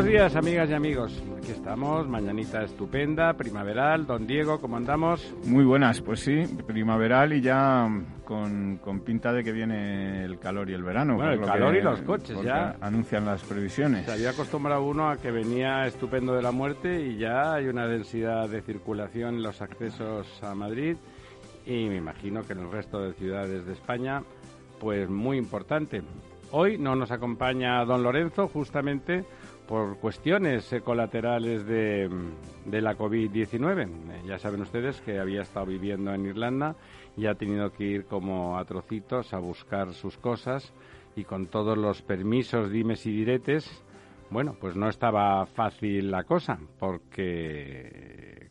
Buenos días, amigas y amigos. Aquí estamos, mañanita estupenda, primaveral. Don Diego, ¿cómo andamos? Muy buenas, pues sí, primaveral y ya con, pinta de que viene el calor y el verano. Bueno, el calor y los coches ya. Anuncian las previsiones. Se había acostumbrado uno a que venía estupendo de la muerte y ya hay una densidad de circulación en los accesos a Madrid y me imagino que en el resto de ciudades de España, pues muy importante. Hoy no nos acompaña don Lorenzo, justamente por cuestiones colaterales de, de la COVID-19. Eh, ya saben ustedes que había estado viviendo en Irlanda y ha tenido que ir como a trocitos a buscar sus cosas y con todos los permisos, dimes y diretes, bueno, pues no estaba fácil la cosa porque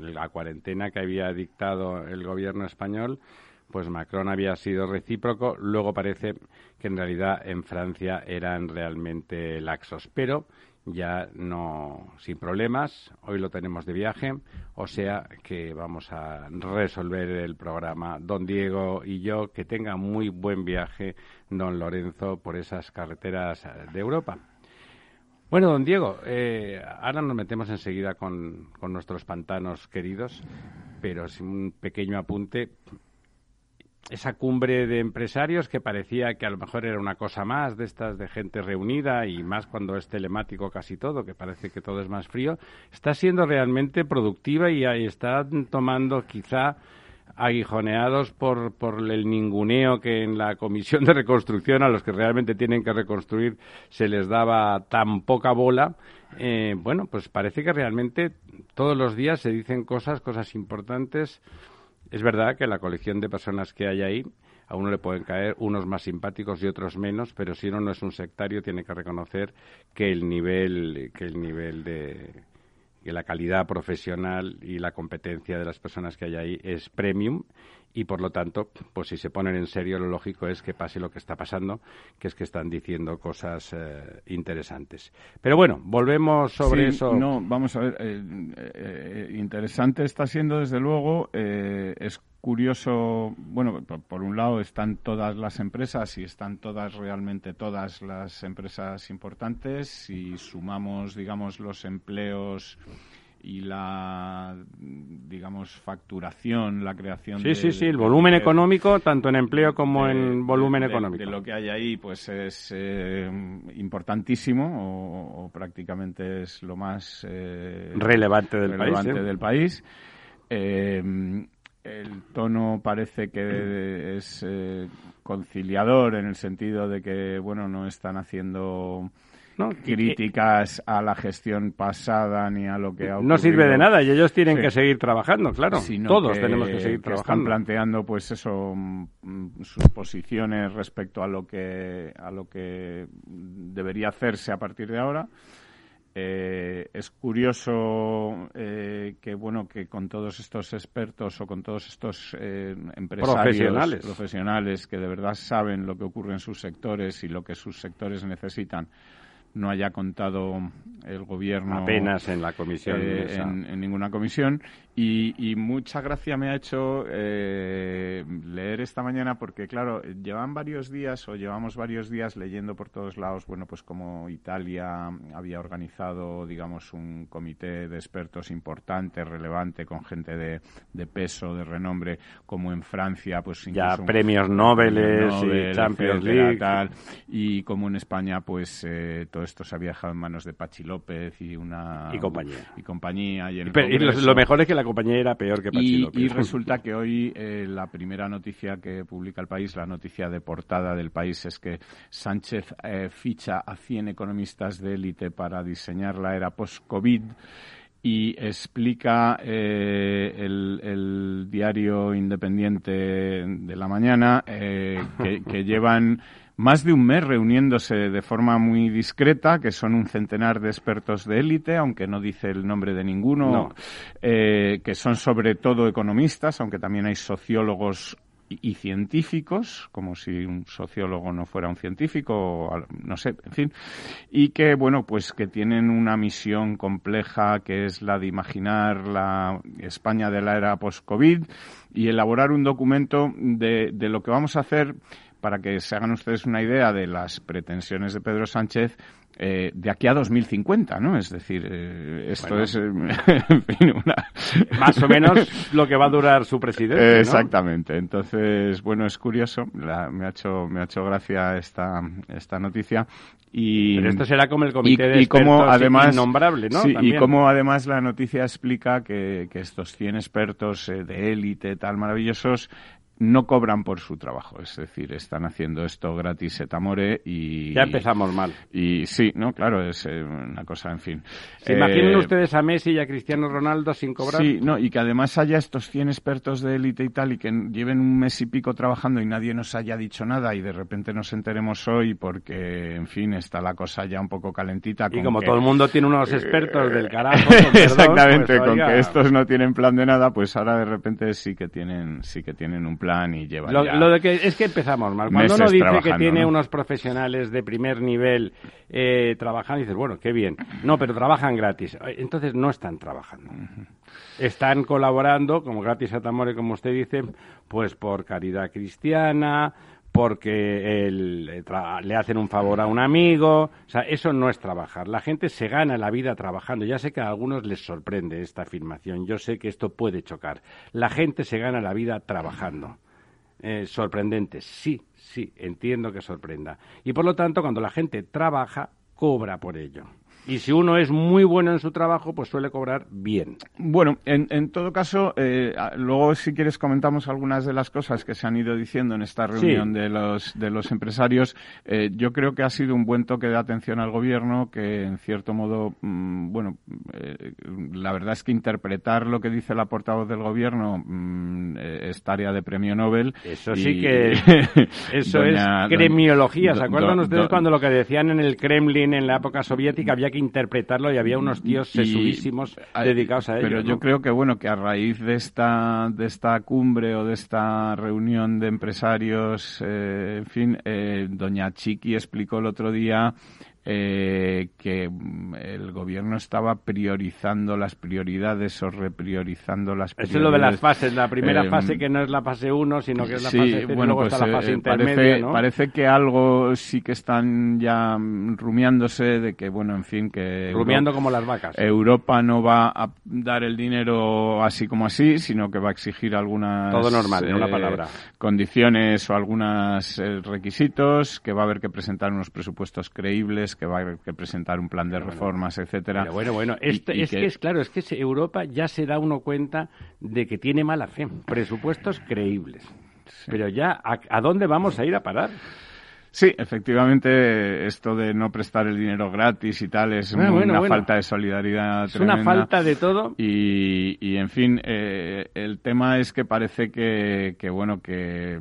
la cuarentena que había dictado el gobierno español pues Macron había sido recíproco, luego parece que en realidad en Francia eran realmente laxos, pero ya no sin problemas, hoy lo tenemos de viaje, o sea que vamos a resolver el programa don Diego y yo, que tenga muy buen viaje don Lorenzo por esas carreteras de Europa. Bueno, don Diego, eh, ahora nos metemos enseguida con, con nuestros pantanos queridos, pero sin un pequeño apunte, esa cumbre de empresarios que parecía que a lo mejor era una cosa más de estas de gente reunida y más cuando es telemático casi todo, que parece que todo es más frío, está siendo realmente productiva y ahí está tomando quizá aguijoneados por, por el ninguneo que en la comisión de reconstrucción a los que realmente tienen que reconstruir se les daba tan poca bola. Eh, bueno, pues parece que realmente todos los días se dicen cosas, cosas importantes. Es verdad que la colección de personas que hay ahí, a uno le pueden caer unos más simpáticos y otros menos, pero si uno no es un sectario tiene que reconocer que el nivel, que el nivel de que la calidad profesional y la competencia de las personas que hay ahí es premium y por lo tanto, pues si se ponen en serio, lo lógico es que pase lo que está pasando, que es que están diciendo cosas eh, interesantes. Pero bueno, volvemos sobre eso. No, vamos a ver, eh, eh, interesante está siendo desde luego, es curioso, bueno, por, un lado están todas las empresas y están todas realmente todas las empresas importantes y sumamos, digamos, los empleos y la, digamos, facturación, la creación sí, Sí, sí, el volumen económico, tanto en empleo como en volumen económico. De lo que hay ahí, pues es eh, importantísimo o, prácticamente es lo más eh, relevante del relevante país. Del país. Eh, el tono parece que es conciliador en el sentido de que, bueno, no están haciendo ¿no? críticas a la gestión pasada ni a lo que ha ocurrido. No sirve de nada y ellos tienen que seguir trabajando, claro. Todos tenemos que seguir trabajando. Están planteando, pues eso, mm, sus posiciones respecto a lo que a lo que debería hacerse a partir de ahora. Eh, es curioso eh, que bueno que con todos estos expertos o con todos estos eh, empresarios profesionales. profesionales que de verdad saben lo que ocurre en sus sectores y lo que sus sectores necesitan no haya contado el gobierno apenas en la comisión eh, en, ninguna comisión y, mucha gracia me ha hecho eh, leer esta mañana porque claro llevan varios días o llevamos varios días leyendo por todos lados bueno pues como Italia había organizado digamos un comité de expertos importante relevante con gente de, de peso de renombre como en Francia pues ya premios Nobel y Champions League y como en España pues eh, todo esto se había dejado en manos de Pachi López y una... Y compañía. Y compañía. Y, lo, mejor es que la compañía era peor que. Y resulta que hoy eh, la primera noticia que publica el país, la noticia de portada del país, es que Sánchez eh, ficha a 100 economistas de élite para diseñar la era post-COVID y explica eh, el, diario independiente de la mañana eh, que, llevan más de un mes reuniéndose de forma muy discreta, que son un centenar de expertos de élite, aunque no dice el nombre de ninguno, eh, que son sobre todo economistas, aunque también hay sociólogos y científicos, como si un sociólogo no fuera un científico, no sé, en fin, y que, bueno, pues que tienen una misión compleja que es la de imaginar la España de la era post-COVID y elaborar un documento de, de lo que vamos a hacer para que se hagan ustedes una idea de las pretensiones de Pedro Sánchez eh, de aquí a 2050, ¿no? Es decir, eh, esto es, eh, Más o menos lo que va a durar su presidente, Exactamente. Entonces, bueno, es curioso, me, ha hecho, me ha hecho gracia esta, esta noticia. Y, Pero esto será como el comité de expertos además, innombrable, ¿no? Sí, y como además la noticia explica que, que estos 100 expertos de élite tal maravillosos no cobran por su trabajo, es decir, están haciendo esto gratis et amore y... Ya empezamos mal. Y sí, no, claro, es eh, una cosa, en fin. ¿Se imaginen eh, ustedes a Messi y a Cristiano Ronaldo sin cobrar? Sí, no, y que además haya estos 100 expertos de élite y tal y que lleven un mes y pico trabajando y nadie nos haya dicho nada y de repente nos enteremos hoy porque, en fin, está la cosa ya un poco calentita. y como todo el mundo tiene unos expertos del carajo. Exactamente, pues, con que estos no tienen plan de nada, pues ahora de repente sí que tienen, sí que tienen un plan y lo, de que es que empezamos mal. Cuando uno dice que tiene unos profesionales de primer nivel eh, trabajando, dices, bueno, qué bien. No, pero trabajan gratis. Entonces no están trabajando. Están colaborando, como gratis a Tamore, como usted dice, pues por caridad cristiana, porque le hacen un favor a un amigo. O sea, eso no es trabajar. La gente se gana la vida trabajando. Ya sé que a algunos les sorprende esta afirmación. Yo sé que esto puede chocar. La gente se gana la vida trabajando. Eh, sorprendente. Sí, sí, entiendo que sorprenda. Y por lo tanto, cuando la gente trabaja, cobra por ello. Y si uno es muy bueno en su trabajo, pues suele cobrar bien. Bueno, en, en todo caso, eh, luego si quieres comentamos algunas de las cosas que se han ido diciendo en esta reunión de, los, de los empresarios. Eh, yo creo que ha sido un buen toque de atención al gobierno que, en cierto modo, mm, bueno, eh, la verdad es que interpretar lo que dice la portavoz del gobierno mm, es tarea de premio Nobel. Eso sí que eso es cremiología. ¿Se acuerdan ustedes cuando lo que decían en el Kremlin en la época soviética había que interpretarlo y había unos tíos sesudísimos dedicados a ello. Pero yo creo que bueno que a raíz de esta de esta cumbre o de esta reunión de empresarios, eh, en fin, eh, doña Chiqui explicó el otro día eh, que mm, el gobierno estaba priorizando las prioridades o repriorizando las prioridades. Eso es lo de las fases, la primera eh, fase que no es la fase 1, sino que es la fase 0 bueno, luego pues, está la fase eh, intermedia, parece, parece que algo sí que están ya rumiándose de que, bueno, en fin, que... Rumiando como las vacas. Europa no va a dar el dinero así como así, sino que va a exigir algunas... Todo normal, en una palabra. Condiciones o algunos requisitos, que va a haber que presentar unos presupuestos creíbles que va a que presentar un plan de reformas, etcétera. bueno, bueno, es que... es claro, es que Europa ya se da uno cuenta de que tiene mala fe, presupuestos creíbles. Pero ya, ¿a, dónde vamos a ir a parar? Sí, efectivamente, esto de no prestar el dinero gratis y tal es una falta de solidaridad. Es una falta de todo. Y, y en fin, eh, el tema es que parece que, que, bueno, que.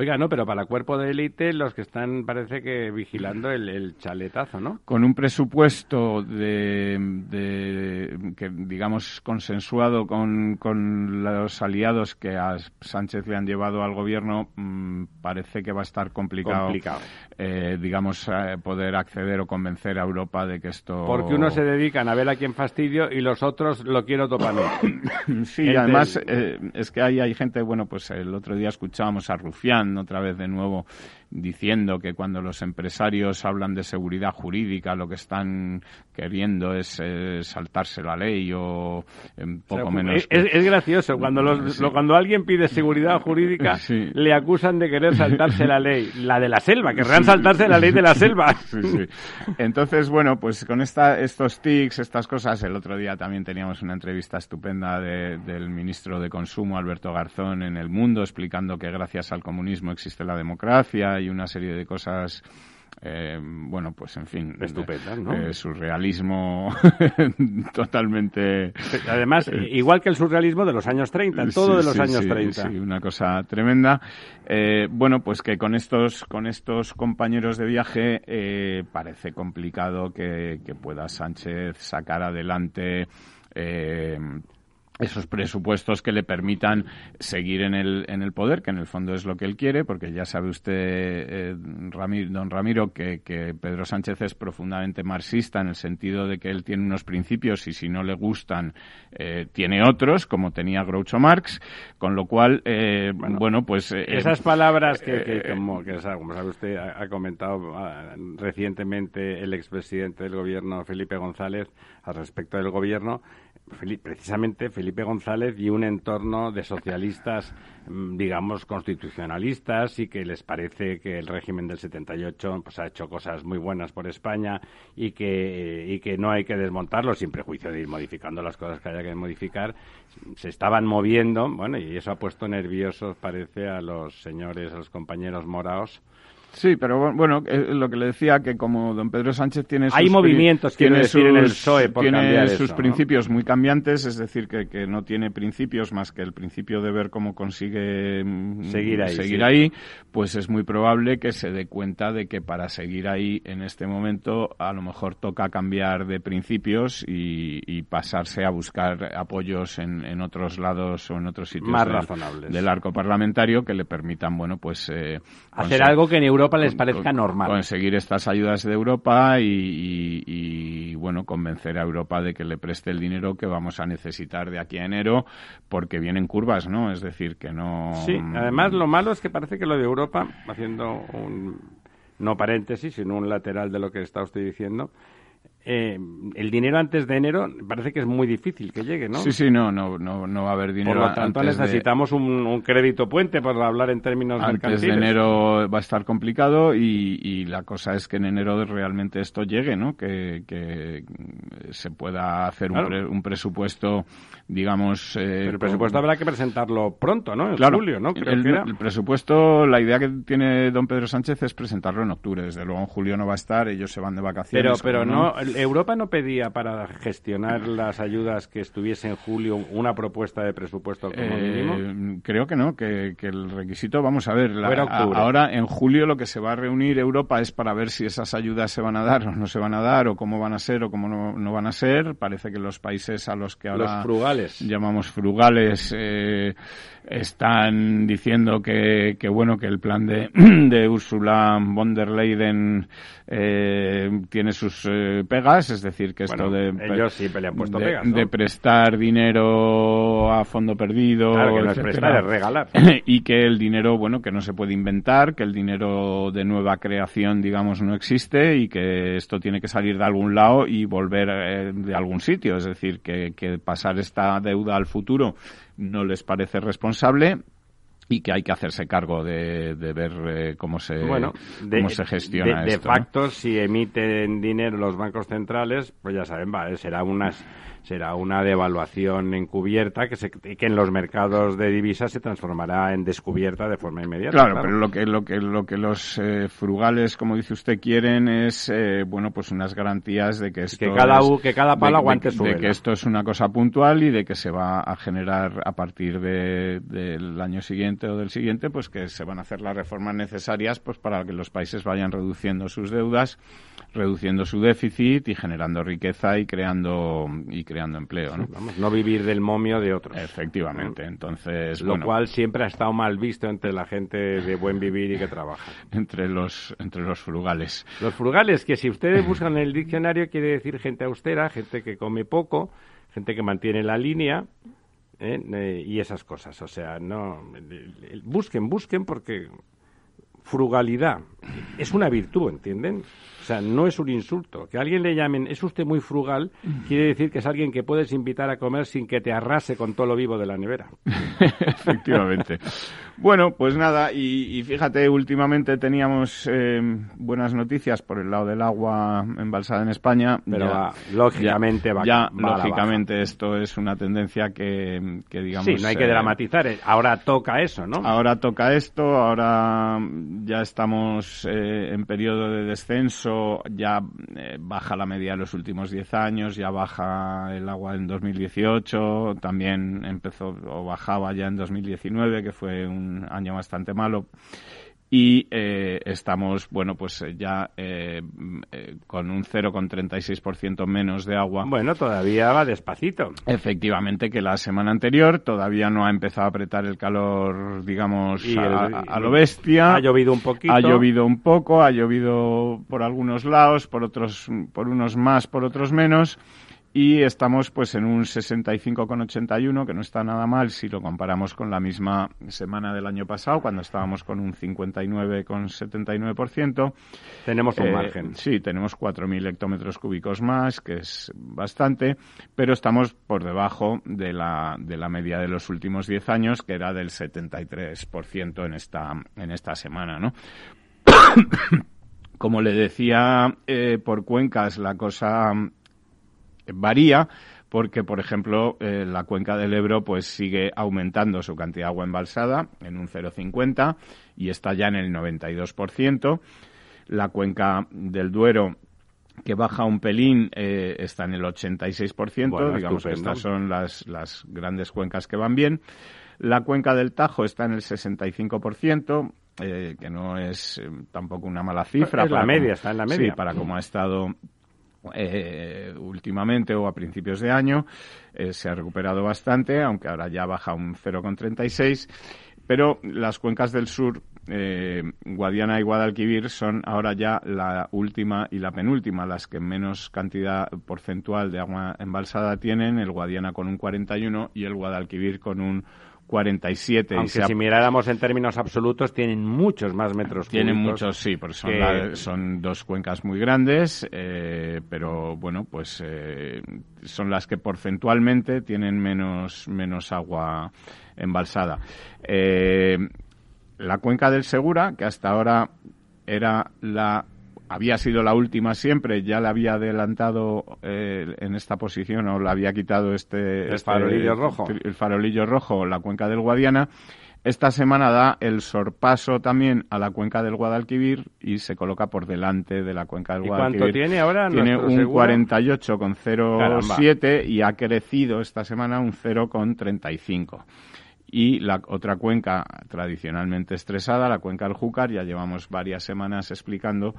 Oiga, no, pero para el cuerpo de élite, los que están, parece que vigilando el, chaletazo, ¿no? Con un presupuesto de, de que, digamos, consensuado con, con los aliados que a Sánchez le han llevado al gobierno, mm, parece que va a estar complicado. Complicado eh, digamos, eh, poder acceder o convencer a Europa de que esto... Porque unos se dedican a ver a quién fastidio y los otros lo quiero topar. sí, además eh, es que ahí hay gente, bueno, pues el otro día escuchábamos a Rufián otra vez de nuevo diciendo que cuando los empresarios hablan de seguridad jurídica lo que están queriendo es saltarse la ley o un poco menos... Es, gracioso, cuando, cuando alguien pide seguridad jurídica le acusan de querer saltarse la ley, la de la selva querrán saltarse la ley de la selva. Entonces, bueno, pues con esta, estos tics, estas cosas, el otro día también teníamos una entrevista estupenda del ministro de Consumo, Alberto Garzón, en El Mundo, explicando que gracias al comunismo existe la democracia y una serie de cosas eh, bueno, pues en fin, estupenda, ¿no? Eh, surrealismo totalmente. Además, eh, igual que el surrealismo de los años 30, todo de los años 30. Sí, una cosa tremenda. bueno, pues que con estos, con estos compañeros de viaje parece complicado que, que pueda Sánchez sacar adelante esos presupuestos que le permitan seguir en el, en el poder, que en el fondo es lo que él quiere, porque ya sabe usted, eh, don Ramiro, que, que, Pedro Sánchez es profundamente marxista en el sentido de que él tiene unos principios y si no le gustan, eh, tiene otros, como tenía Groucho Marx, con lo cual, eh, bueno, pues... esas palabras que, como, sabe usted, ha, comentado ah, recientemente el expresidente del gobierno, Felipe González, al respecto del gobierno, precisamente Felipe González y un entorno de socialistas, mm, digamos, constitucionalistas y que les parece que el régimen del 78 pues, ha hecho cosas muy buenas por España y que, y que no hay que desmontarlo sin prejuicio de ir modificando las cosas que haya que modificar. Se estaban moviendo, bueno, y eso ha puesto nerviosos, parece, a los señores, a los compañeros moraos Sí, pero bueno, eh, lo que le decía que como don Pedro Sánchez tiene sus hay movimientos tiene decir en el PSOE por tiene sus principios muy cambiantes, es decir que, que, no tiene principios más que el principio de ver cómo consigue mm, seguir ahí, seguir ahí, pues es muy probable que se dé cuenta de que para seguir ahí en este momento a lo mejor toca cambiar de principios y, y pasarse a buscar apoyos en, en, otros lados o en otros sitios más del, razonables. del arco parlamentario que le permitan, bueno, pues eh, hacer algo que en Europa Europa les parezca normal. Conseguir estas ayudas de Europa y, bueno, convencer a Europa de que le preste el dinero que vamos a necesitar de aquí a enero, porque vienen curvas, ¿no? Es decir, que no. Sí, además lo malo es que parece que lo de Europa, haciendo un no paréntesis, sino un lateral de lo que está usted diciendo, eh, el dinero antes de enero parece que es muy difícil que llegue, ¿no? Sí, sí, no, no, no, no va a haber dinero. Por lo tanto, necesitamos un, crédito puente para hablar en términos antes de enero va a estar complicado y, la cosa es que en enero realmente esto llegue, ¿no? Que, se pueda hacer un, presupuesto, digamos. Eh, el presupuesto habrá que presentarlo pronto, ¿no? En julio, ¿no? el, presupuesto, la idea que tiene don Pedro Sánchez es presentarlo en octubre. Desde luego en julio no va a estar, ellos se van de vacaciones. Pero, pero no Europa no pedía para gestionar las ayudas que estuviese en julio una propuesta de presupuesto como eh, mínimo. Creo que no, que, el requisito, vamos a ver, ahora en julio lo que se va a reunir Europa es para ver si esas ayudas se van a dar o no se van a dar, o cómo van a ser o cómo no, van a ser. Parece que los países a los que ahora frugales. llamamos frugales eh, están diciendo que, que, bueno que el plan de, de Ursula von der Leyen eh, tiene sus eh, pegas, es decir, que esto de, ellos sí le han puesto de, pegas, de prestar dinero a fondo perdido, claro, que no es prestar, es regalar. y que el dinero, bueno, que no se puede inventar, que el dinero de nueva creación, digamos, no existe y que esto tiene que salir de algún lado y volver eh, de algún sitio, es decir, que, que pasar esta deuda al futuro no les parece responsable y que hay que hacerse cargo de, de ver eh, cómo se bueno, cómo se gestiona de, esto. De facto, si emiten dinero los bancos centrales, pues ya saben, vale, será unas será una devaluación encubierta que, se, que en los mercados de divisas se transformará en descubierta de forma inmediata. Claro, pero lo que, lo que, lo que los eh, frugales, como dice usted, quieren es, eh, bueno, pues unas garantías de que esto que cada, que cada palo aguante su De que esto es una cosa puntual y de que se va a generar a partir del año siguiente o del siguiente, pues que se van a hacer las reformas necesarias pues para que los países vayan reduciendo sus deudas, reduciendo su déficit y generando riqueza y creando y creando empleo, ¿no? vamos, no vivir del momio de otros. Efectivamente, entonces... Lo cual siempre ha estado mal visto entre la gente de buen vivir y que trabaja. entre los, entre los frugales. Los frugales, que si ustedes buscan en el diccionario quiere decir gente austera, gente que come poco, gente que mantiene la línea, ¿eh? Eh, y esas cosas. O sea, no busquen, busquen porque frugalidad es una virtud, ¿entienden? O sea, no es un insulto. Que a alguien le llamen, es usted muy frugal, quiere decir que es alguien que puedes invitar a comer sin que te arrase con todo lo vivo de la nevera. Efectivamente. Bueno, pues nada, y, fíjate, últimamente teníamos eh, buenas noticias por el lado del agua embalsada en España. Pero lógicamente va, ya lógicamente esto es una tendencia que, digamos... Sí, no hay que eh, dramatizar. Eh, ahora toca eso, ¿no? Ahora toca esto, ahora ya estamos en periodo de descenso, ya baja la media de los últimos 10 años, ya baja el agua en 2018, también empezó o bajaba ya en 2019, que fue un año bastante malo y eh, estamos, bueno, pues eh, ya eh, con un 0,36% menos de agua. Bueno, todavía va despacito. Efectivamente, que la semana anterior todavía no ha empezado a apretar el calor, digamos, a, lo bestia. Ha llovido un poquito. Ha llovido un poco, ha llovido por algunos lados, por otros, por unos más, por otros menos y estamos pues en un 65,81 que no está nada mal si lo comparamos con la misma semana del año pasado cuando estábamos con un 59,79%. Tenemos un eh, margen. Sí, tenemos 4.000 hectómetros cúbicos más, que es bastante, pero estamos por debajo de la, de la media de los últimos 10 años, que era del 73% en esta, en esta semana, ¿no? Como le decía, eh, por cuencas la cosa varía porque, por ejemplo, eh, la cuenca del Ebro pues sigue aumentando su cantidad de agua embalsada en un 0,50 y está ya en el 92%. La cuenca del Duero que baja un pelín eh, está en el 86%, digamos que estas son las, las grandes cuencas que van bien. La cuenca del Tajo está en el 65%, eh, que no es eh, tampoco una mala cifra. Es la media, está en la media. Sí, para como ha estado eh, últimamente o a principios de año. Eh, se ha recuperado bastante, aunque ahora ya baja un 0,36. Pero las cuencas del sur, eh, Guadiana y Guadalquivir, son ahora ya la última y la penúltima, las que menos cantidad porcentual de agua embalsada tienen, el Guadiana con un 41 y el Guadalquivir con un 47. Aunque si miráramos en términos absolutos, tienen muchos más metros Tienen muchos, sí, porque son, son dos cuencas muy grandes, eh, pero bueno, pues eh, son las que porcentualmente tienen menos, menos agua embalsada. Eh, la cuenca del Segura, que hasta ahora era la había sido la última siempre, ya la había adelantado eh, en esta posición o la había quitado este... El este farolillo rojo. El farolillo rojo, la cuenca del Guadiana. Esta semana da el sorpaso también a la cuenca del Guadalquivir y se coloca por delante de la cuenca del ¿Y Guadalquivir. ¿Cuánto tiene ahora? Tiene un 48,07 y ha crecido esta semana un 0,35 y la otra cuenca tradicionalmente estresada, la cuenca del Júcar, ya llevamos varias semanas explicando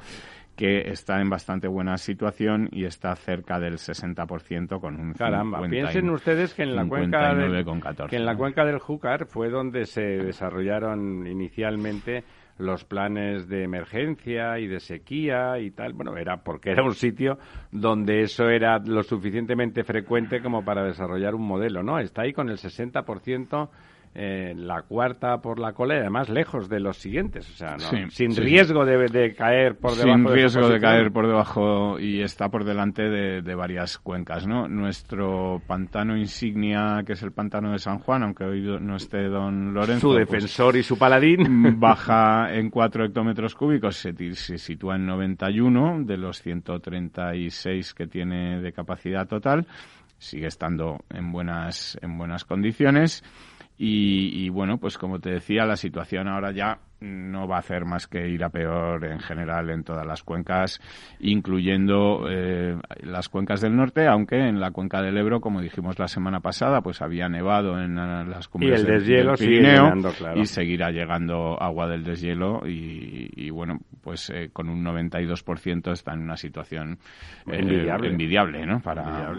que está en bastante buena situación y está cerca del 60% con un Caramba, piensen ustedes que en la cuenca del, que en la cuenca del Júcar fue donde se desarrollaron inicialmente los planes de emergencia y de sequía y tal. Bueno, era porque era un sitio donde eso era lo suficientemente frecuente como para desarrollar un modelo, ¿no? Está ahí con el 60% eh, la cuarta por la cola y además lejos de los siguientes, o sea, sin riesgo de, caer por debajo. Sin riesgo de, caer por debajo y está por delante de, varias cuencas, ¿no? Nuestro pantano insignia, que es el pantano de San Juan, aunque hoy no esté don Lorenzo. Su pues, defensor y su paladín. Baja en 4 hectómetros cúbicos, se, se sitúa en 91 de los 136 que tiene de capacidad total. Sigue estando en buenas, en buenas condiciones. Y, bueno, pues como te decía, la situación ahora ya no va a hacer más que ir a peor en general en todas las cuencas, incluyendo eh, las cuencas del norte, aunque en la cuenca del Ebro, como dijimos la semana pasada, pues había nevado en las cumbres del, Pirineo y seguirá llegando agua del deshielo y, bueno, pues eh, con un 92% está en una situación eh, envidiable. envidiable, ¿no? Para,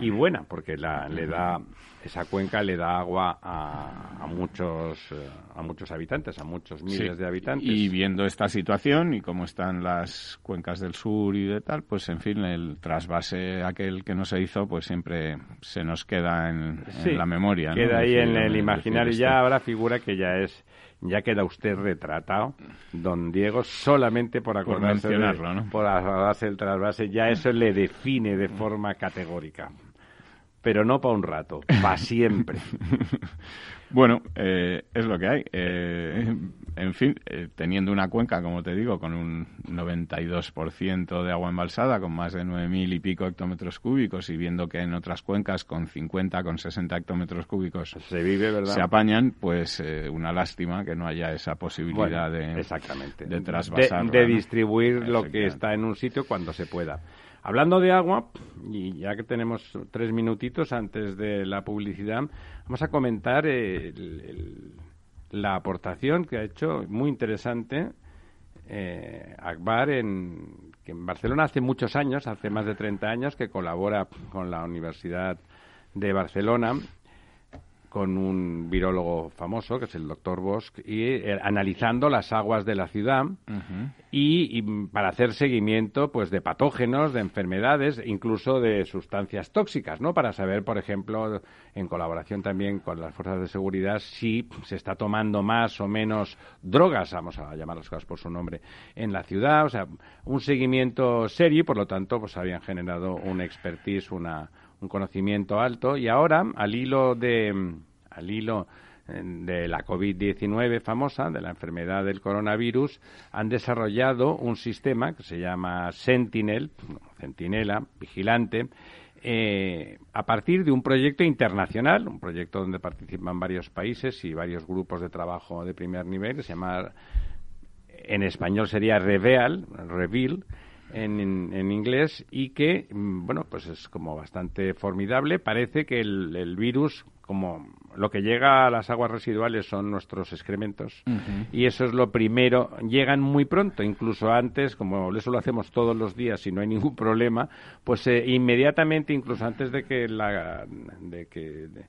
Y buena, porque la, le da esa cuenca le da agua a, muchos eh, a muchos habitantes, a muchos miles de habitantes. Y viendo esta situación y cómo están las cuencas del sur y de tal, pues en fin, el trasvase aquel que no se hizo, pues siempre se nos queda en, la memoria. Queda ahí en el imaginario. Ya ahora figura que ya es ya queda usted retratado, don Diego, solamente por acordarse, por, por acordarse del trasvase, ya eso le define de forma categórica pero no para un rato, para siempre. Bueno, eh, es lo que hay. Eh, en fin, eh, teniendo una cuenca, como te digo, con un 92% de agua embalsada, con más de 9.000 y pico hectómetros cúbicos, y viendo que en otras cuencas con 50, con 60 hectómetros cúbicos se vive, ¿verdad? Se apañan, pues una lástima que no haya esa posibilidad de, exactamente. de trasvasar. De, distribuir lo que está en un sitio cuando se pueda. Hablando de agua, y ya que tenemos tres minutitos antes de la publicidad, vamos a comentar la aportación que ha hecho, muy interesante, eh, Akbar, en, que en Barcelona hace muchos años, hace más de 30 años, que colabora con la Universidad de Barcelona con un virólogo famoso, que es el doctor Bosch, y eh, analizando las aguas de la ciudad y, para hacer seguimiento pues de patógenos, de enfermedades, incluso de sustancias tóxicas, ¿no? Para saber, por ejemplo, en colaboración también con las fuerzas de seguridad, si se está tomando más o menos drogas, vamos a llamar las cosas por su nombre, en la ciudad, o sea, un seguimiento serio y, por lo tanto, pues habían generado un expertise, una un conocimiento alto. Y ahora al hilo de al hilo eh, de la COVID-19 famosa, de la enfermedad del coronavirus, han desarrollado un sistema que se llama Sentinel, Centinela, vigilante, eh, a partir de un proyecto internacional, un proyecto donde participan varios países y varios grupos de trabajo de primer nivel, se llama, en español sería Reveal, Reveal, en, inglés y que, mm, bueno, pues es como bastante formidable. Parece que el, virus, como lo que llega a las aguas residuales son nuestros excrementos y eso es lo primero. Llegan muy pronto, incluso antes, como eso lo hacemos todos los días y no hay ningún problema, pues eh, inmediatamente, incluso antes de que la, de que de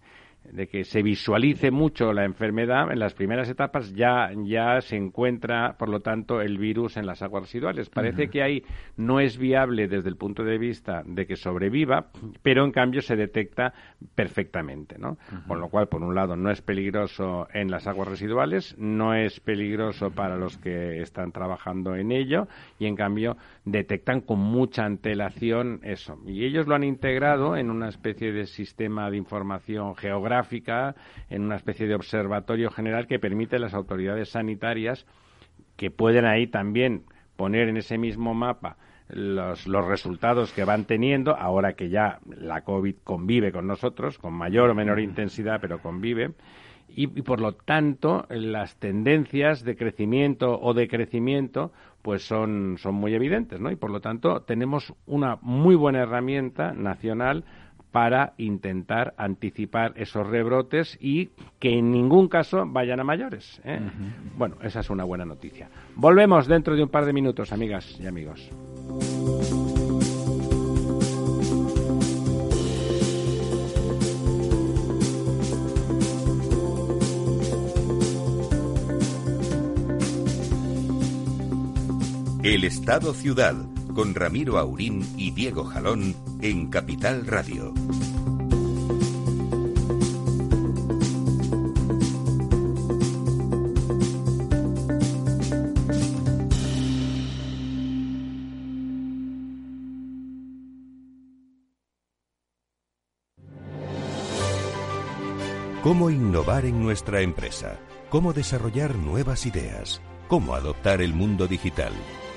que se visualice mucho la enfermedad, en las primeras etapas ya, ya se encuentra, por lo tanto, el virus en las aguas residuales. Parece que ahí no es viable desde el punto de vista de que sobreviva, pero en cambio se detecta perfectamente, ¿no? Con lo cual, por un lado, no es peligroso en las aguas residuales, no es peligroso para los que están trabajando en ello y, en cambio, detectan con mucha antelación eso. Y ellos lo han integrado en una especie de sistema de información geográfica en una especie de observatorio general que permite a las autoridades sanitarias que pueden ahí también poner en ese mismo mapa los, los, resultados que van teniendo, ahora que ya la COVID convive con nosotros, con mayor o menor intensidad, pero convive, y, y, por lo tanto las tendencias de crecimiento o decrecimiento pues son, son muy evidentes, ¿no? Y por lo tanto tenemos una muy buena herramienta nacional para intentar anticipar esos rebrotes y que en ningún caso vayan a mayores. ¿eh? Bueno, esa es una buena noticia. Volvemos dentro de un par de minutos, amigas y amigos. El Estado Ciudad con Ramiro Aurín y Diego Jalón en Capital Radio. ¿Cómo innovar en nuestra empresa? ¿Cómo desarrollar nuevas ideas? ¿Cómo adoptar el mundo digital?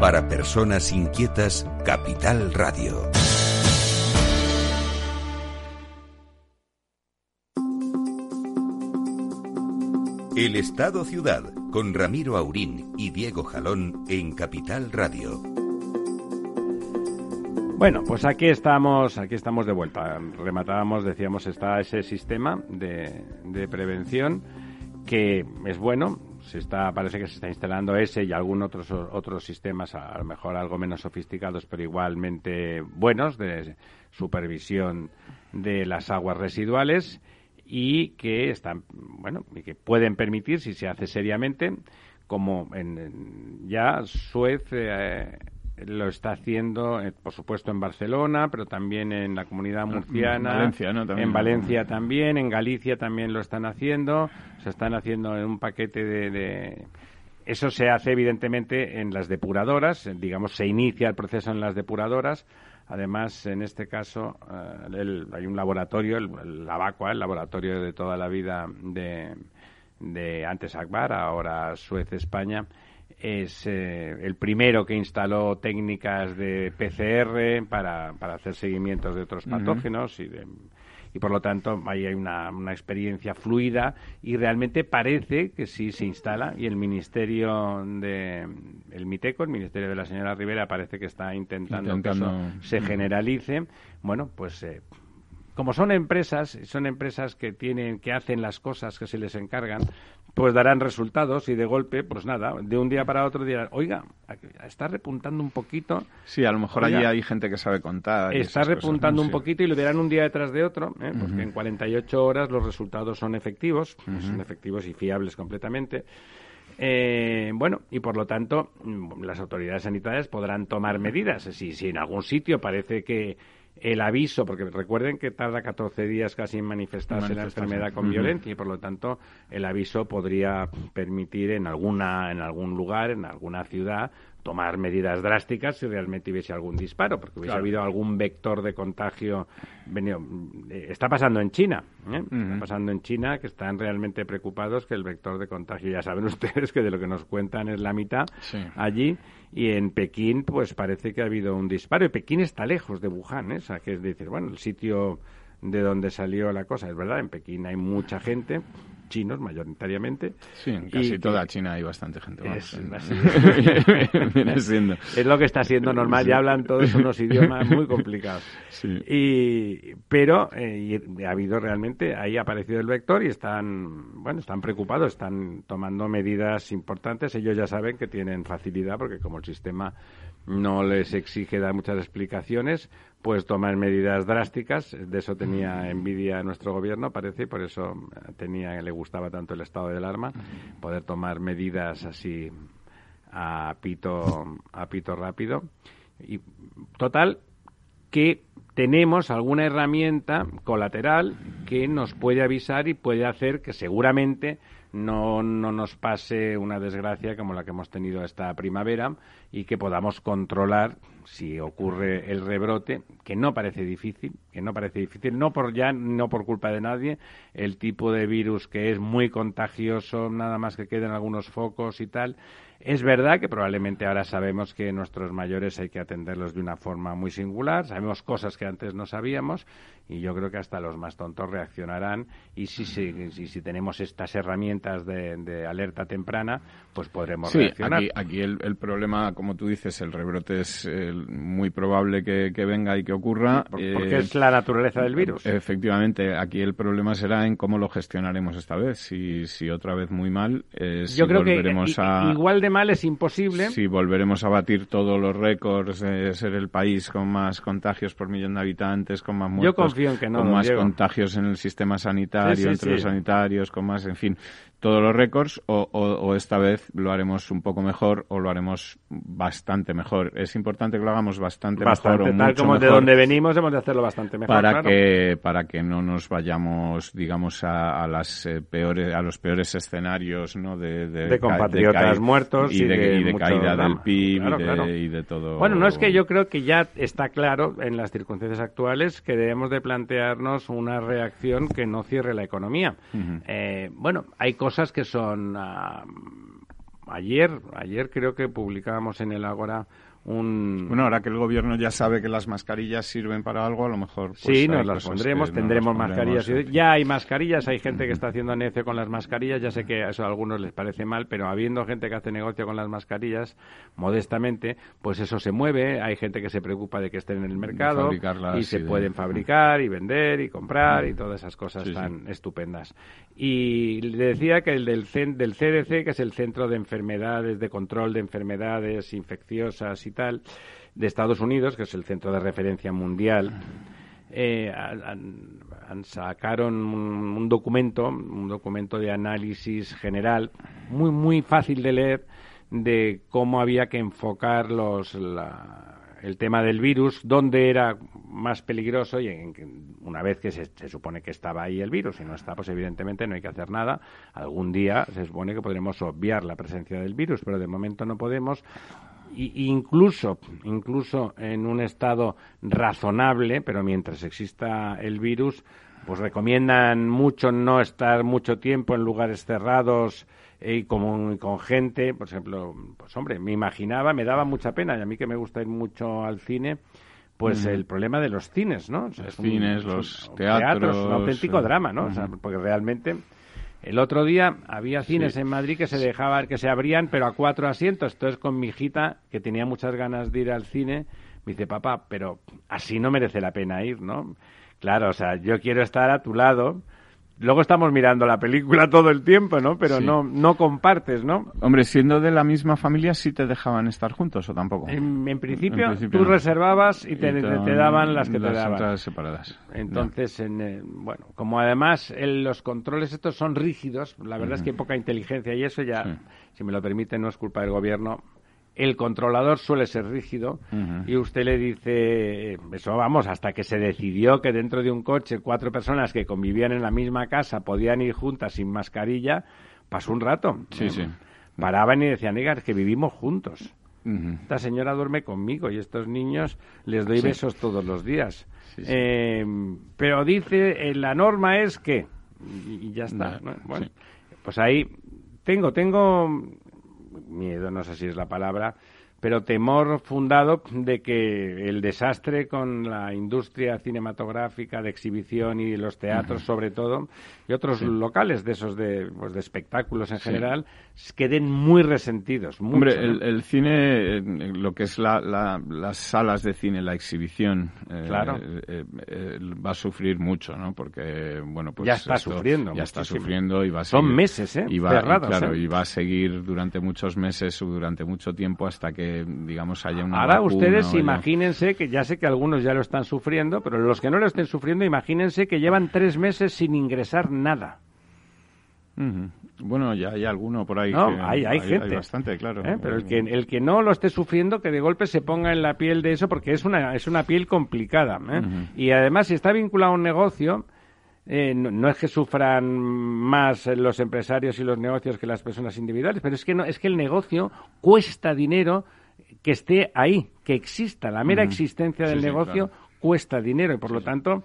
Para personas inquietas, Capital Radio. El Estado Ciudad, con Ramiro Aurín y Diego Jalón en Capital Radio. Bueno, pues aquí estamos, aquí estamos de vuelta. Rematábamos, decíamos, está ese sistema de, de prevención que es bueno, se está, parece que se está instalando ese y algunos otros, otros sistemas, a, lo mejor algo menos sofisticados, pero igualmente buenos, de supervisión de las aguas residuales y que están, bueno, y que pueden permitir, si se hace seriamente, como en, ya Suez eh, lo está haciendo, eh, por supuesto, en Barcelona, pero también en la comunidad murciana. En Valencia, en Valencia también, en Galicia también lo están haciendo. Se están haciendo en un paquete de, Eso se hace, evidentemente, en las depuradoras. Digamos, se inicia el proceso en las depuradoras. Además, en este caso, eh, hay un laboratorio, el, el el laboratorio de toda la vida de, de antes Akbar, ahora Suez España, es eh, el primero que instaló técnicas de PCR para, para hacer seguimientos de otros patógenos y y por lo tanto ahí hay una, una, experiencia fluida y realmente parece que sí se instala y el ministerio de el Miteco, el ministerio de la señora Rivera parece que está intentando, que eso se generalice. Bueno, pues eh, como son empresas, son empresas que tienen, que hacen las cosas que se les encargan, pues darán resultados y de golpe, pues nada, de un día para otro dirán, oiga, está repuntando un poquito. Sí, a lo mejor allí hay gente que sabe contar. Está repuntando un poquito y lo dirán un día detrás de otro, ¿eh? porque en 48 horas los resultados son efectivos, son efectivos y fiables completamente. Eh, bueno, y por lo tanto, mm, las autoridades sanitarias podrán tomar medidas. Si, si en algún sitio parece que el aviso, porque recuerden que tarda 14 días casi en manifestarse la enfermedad con violencia y por lo tanto el aviso podría permitir en alguna en algún lugar, en alguna ciudad tomar medidas drásticas si realmente hubiese algún disparo, porque hubiese habido algún vector de contagio. Venido, eh, está pasando en China, ¿eh? está pasando en China que están realmente preocupados que el vector de contagio, ya saben ustedes que de lo que nos cuentan es la mitad allí, y en Pekín pues parece que ha habido un disparo, y Pekín está lejos de Wuhan, ¿eh? o sea, que es decir, bueno, el sitio de donde salió la cosa, es verdad, en Pekín hay mucha gente, chinos mayoritariamente. Sí, en casi toda China hay bastante gente. Es, es lo que está siendo normal, ya hablan todos unos idiomas muy complicados. Y, pero eh, ha habido realmente, ahí ha aparecido el vector y están, bueno, están preocupados, están tomando medidas importantes. Ellos ya saben que tienen facilidad porque como el sistema no les exige dar muchas explicaciones, pues tomar medidas drásticas. De eso tenía envidia nuestro gobierno, parece, y por eso tenía, le gustaba tanto el estado de alarma, poder tomar medidas así a pito, a pito rápido. Y total, que tenemos alguna herramienta colateral que nos puede avisar y puede hacer que seguramente no, no nos pase una desgracia como la que hemos tenido esta primavera y que podamos controlar si ocurre el rebrote, que no parece difícil, que no parece difícil, no por ya, no por culpa de nadie, el tipo de virus que es muy contagioso, nada más que queden algunos focos y tal, es verdad que probablemente ahora sabemos que nuestros mayores hay que atenderlos de una forma muy singular, sabemos cosas que antes no sabíamos y yo creo que hasta los más tontos reaccionarán y si, si, si tenemos estas herramientas herramientas de, alerta temprana, pues podremos sí, reaccionar. Aquí, aquí el, problema, como tú dices, el rebrote es muy probable que, venga y que ocurra. porque es la naturaleza del virus. Efectivamente, aquí el problema será en cómo lo gestionaremos esta vez. Si, si otra vez muy mal, eh, Yo creo que igual de mal es imposible. Si volveremos a batir todos los récords de ser el país con más contagios por millón de habitantes, con más muertos, confío en que no, con más contagios en el sistema sanitario, entre los sanitarios, con más, en fin, todos los récords o, esta vez lo haremos un poco mejor o lo haremos bastante mejor. Es importante que lo hagamos bastante, mejor o tal como de donde venimos hemos de hacerlo bastante mejor para que para que no nos vayamos digamos a, las eh, peores a los peores escenarios no de, de, compatriotas muertos y, de, caída del PIB y, de, todo bueno no es que yo creo que ya está claro en las circunstancias actuales que debemos de plantearnos una reacción que no cierre la economía. Eh, bueno hay cosas cosas que son... Ah, ayer, ayer creo que publicábamos en el Ágora bueno, ahora que el gobierno ya sabe que las mascarillas sirven para algo, a lo mejor... Pues, sí, nos las pondremos, tendremos mascarillas. Ya hay mascarillas, hay gente que está haciendo negocio con las mascarillas, ya sé que eso a algunos les parece mal, pero habiendo gente que hace negocio con las mascarillas, modestamente, pues eso se mueve, hay gente que se preocupa de que estén en el mercado y se pueden fabricar y vender y comprar y todas esas cosas tan estupendas. Y le decía que el del, del CDC, que es el Centro de Enfermedades, de Control de Enfermedades Infecciosas y de Estados Unidos, que es el centro de referencia mundial, eh, sacaron un, documento, un documento de análisis general, muy muy fácil de leer, de cómo había que enfocar los, el tema del virus, dónde era más peligroso y en, una vez que se, se, supone que estaba ahí el virus y no está, pues evidentemente no hay que hacer nada. Algún día se supone que podremos obviar la presencia del virus, pero de momento no podemos incluso, incluso en un estado razonable, pero mientras exista el virus, pues recomiendan mucho no estar mucho tiempo en lugares cerrados y con, con gente, por ejemplo, pues hombre, me imaginaba, me daba mucha pena, y a mí que me gusta ir mucho al cine, pues el problema de los cines, ¿no? los cines, los teatros, un auténtico drama, ¿no? porque realmente el otro día había cines en Madrid que se dejaban, que se abrían, pero a cuatro asientos. Entonces con mi hijita, que tenía muchas ganas de ir al cine, me dice, papá, pero así no merece la pena ir, ¿no? Claro, o sea, yo quiero estar a tu lado, Luego estamos mirando la película todo el tiempo, ¿no? Pero no, no compartes, ¿no? Hombre, siendo de la misma familia, ¿sí te dejaban estar juntos o tampoco? En, principio, tú reservabas y te, daban las que te daban. separadas. Entonces, en, eh, bueno, como además los controles estos son rígidos, la verdad es que hay poca inteligencia y eso ya, si me lo permite, no es culpa del gobierno, el controlador suele ser rígido y usted le dice, eso vamos, hasta que se decidió que dentro de un coche cuatro personas que convivían en la misma casa podían ir juntas sin mascarilla, pasó un rato. Sí, sí. Paraban y decían, es que vivimos juntos. Esta señora duerme conmigo y estos niños les doy besos todos los días. Eh, pero dice, eh, la norma es que... Y, ya está. Bueno, pues ahí tengo, tengo miedo, no sé si es la palabra, pero temor fundado de que el desastre con la industria cinematográfica de exhibición y los teatros sobre todo y otros locales de esos de, pues, de espectáculos en general queden muy resentidos. Hombre, el, cine, lo que es la, las salas de cine, la exhibición, eh, claro. Eh, eh, va a sufrir mucho, ¿no? Porque, bueno, pues... Ya está sufriendo. Ya está sufriendo y va a seguir... Son meses, ¿eh? Y va, claro, y va a seguir durante muchos meses o durante mucho tiempo hasta que, digamos, haya una Ahora ustedes imagínense, que ya sé que algunos ya lo están sufriendo, pero los que no lo estén sufriendo, imagínense que llevan tres meses sin ingresar nada. Bueno, ya hay alguno por ahí. No, hay, hay, gente. bastante, claro. ¿Eh? Pero el que, el que no lo esté sufriendo, que de golpe se ponga en la piel de eso, porque es una, es una piel complicada. ¿eh? Y además, si está vinculado a un negocio, eh, no, es que sufran más los empresarios y los negocios que las personas individuales, pero es que, no, es que el negocio cuesta dinero que esté ahí, que exista. La mera existencia del negocio cuesta dinero y por lo tanto,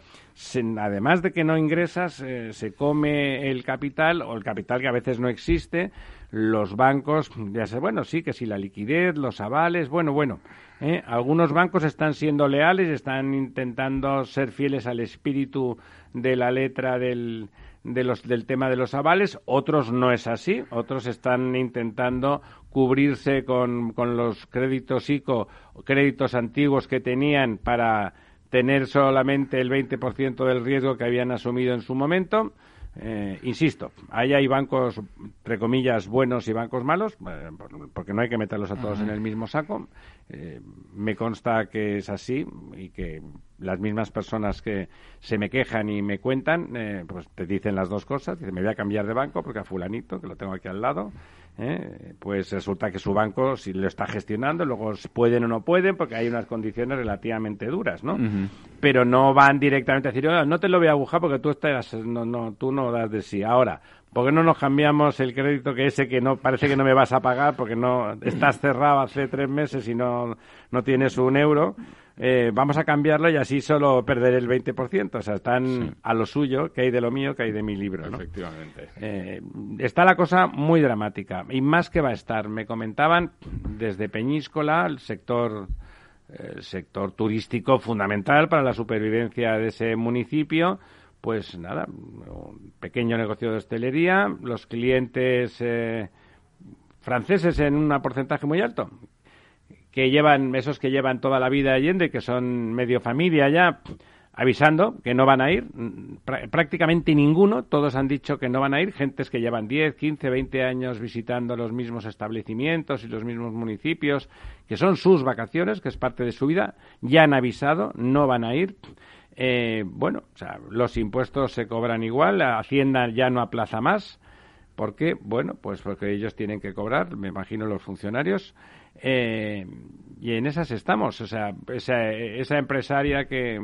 además de que no ingresas, eh, se come el capital o el capital que a veces no existe, los bancos, ya sé, bueno, sí, que si la liquidez, los avales, bueno, bueno, ¿eh? algunos bancos están siendo leales, están intentando ser fieles al espíritu de la letra del, de los, del tema de los avales, otros no es así, otros están intentando cubrirse con, con los créditos ICO, créditos antiguos que tenían para tener solamente el 20% del riesgo que habían asumido en su momento. Eh, insisto, ahí hay bancos, entre comillas, buenos y bancos malos, eh, porque no hay que meterlos a todos en el mismo saco. Eh, me consta que es así y que las mismas personas que se me quejan y me cuentan, pues te dicen las dos cosas. Dicen, me voy a cambiar de banco porque a fulanito, que lo tengo aquí al lado, ¿eh? pues resulta que su banco si lo está gestionando, luego pueden o no pueden, porque hay unas condiciones relativamente duras, ¿no? Pero no van directamente a decir, no te lo voy a agujar porque tú estás, no, no, tú no das de sí. Ahora, ¿por qué no nos cambiamos el crédito que ese que no parece que no me vas a pagar porque no estás cerrado hace tres meses y no, no tienes un euro? Eh, vamos a cambiarlo y así solo perder el 20%. O sea, están a lo suyo, que hay de lo mío, que hay de mi libro. ¿no? Efectivamente. Eh, está la cosa muy dramática y más que va a estar. Me comentaban desde Peñíscola, el sector, el sector turístico fundamental para la supervivencia de ese municipio. Pues nada, un pequeño negocio de hostelería, los clientes eh, franceses en un porcentaje muy alto, que llevan, esos que llevan toda la vida Allende, que son medio familia ya, avisando que no van a ir. prácticamente ninguno, todos han dicho que no van a ir. Gentes que llevan 10, 15, 20 años visitando los mismos establecimientos y los mismos municipios, que son sus vacaciones, que es parte de su vida, ya han avisado, no van a ir. Eh, bueno, o sea, los impuestos se cobran igual, la Hacienda ya no aplaza más. ¿Por qué? Bueno, pues porque ellos tienen que cobrar, me imagino los funcionarios. Eh, y en esas estamos. O sea, esa, empresaria que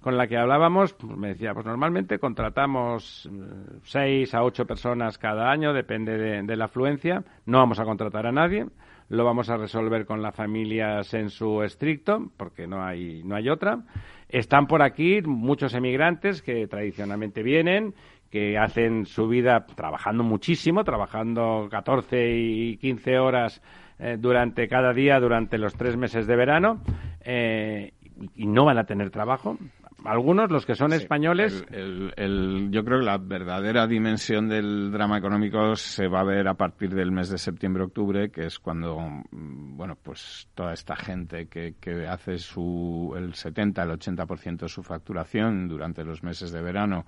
con la que hablábamos pues me decía, pues normalmente contratamos eh, seis a ocho personas cada año, depende de, la afluencia. No vamos a contratar a nadie. Lo vamos a resolver con las familias en su estricto, porque no hay, no hay otra. Están por aquí muchos emigrantes que tradicionalmente vienen, que hacen su vida trabajando muchísimo, trabajando 14 y 15 horas eh, durante cada día durante los tres meses de verano eh, y no van a tener trabajo. Algunos, los que son españoles. yo creo que la verdadera dimensión del drama económico se va a ver a partir del mes de septiembre-octubre, que es cuando, mm, bueno, pues toda esta gente que, que hace su, el 70, el 80% de su facturación durante los meses de verano,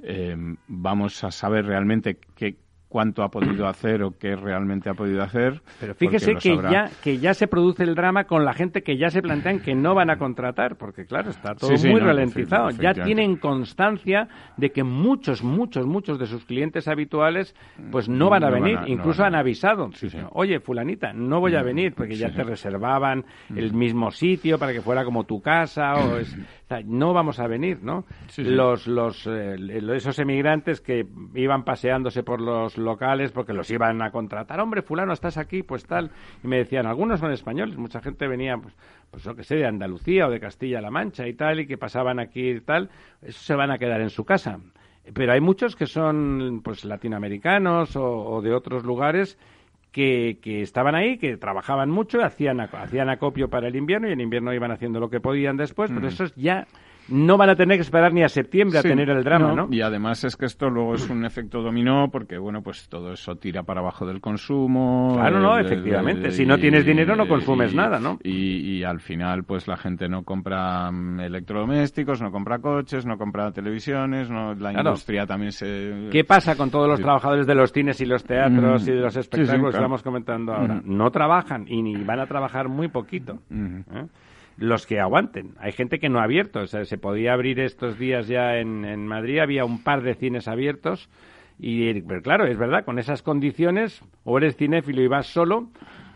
eh, vamos a saber realmente qué, cuánto ha podido hacer o qué realmente ha podido hacer. Pero fíjese que ya, que ya se produce el drama con la gente que ya se plantean que no van a contratar, porque claro, está todo muy ralentizado. ya tienen constancia de que muchos, muchos, muchos de sus clientes habituales pues no van a venir, incluso han avisado. Oye, fulanita, no voy a mm, venir porque ya te reservaban el mm. mismo sitio para que fuera como tu casa o es, no vamos a venir, ¿no? Los, los, eh, esos emigrantes que iban paseándose por los locales porque los iban a contratar. Hombre, fulano, estás aquí, pues tal. Y me decían, algunos son españoles, mucha gente venía, pues, pues lo que sé, de Andalucía o de Castilla-La Mancha y tal, y que pasaban aquí y tal. Eso se van a quedar en su casa. Pero hay muchos que son, pues, latinoamericanos o, de otros lugares que, que, estaban ahí, que trabajaban mucho, hacían, hacían acopio para el invierno y en invierno iban haciendo lo que podían después, pero eso ya no van a tener que esperar ni a septiembre a tener el drama, no, Y además es que esto luego es un efecto dominó porque, bueno, pues todo eso tira para abajo del consumo. Claro, no, efectivamente. si no tienes dinero no consumes nada, ¿no? Y, al final, pues la gente no compra mm, electrodomésticos, no compra coches, no compra televisiones, no, la industria también se... ¿Qué pasa con todos los trabajadores de los cines y los teatros y de los espectáculos que estamos comentando ahora? No trabajan y ni van a trabajar muy poquito los que aguanten. Hay gente que no ha abierto. O sea, se podía abrir estos días ya en, en Madrid, había un par de cines abiertos. Y pero claro, es verdad, con esas condiciones, o eres cinéfilo y vas solo,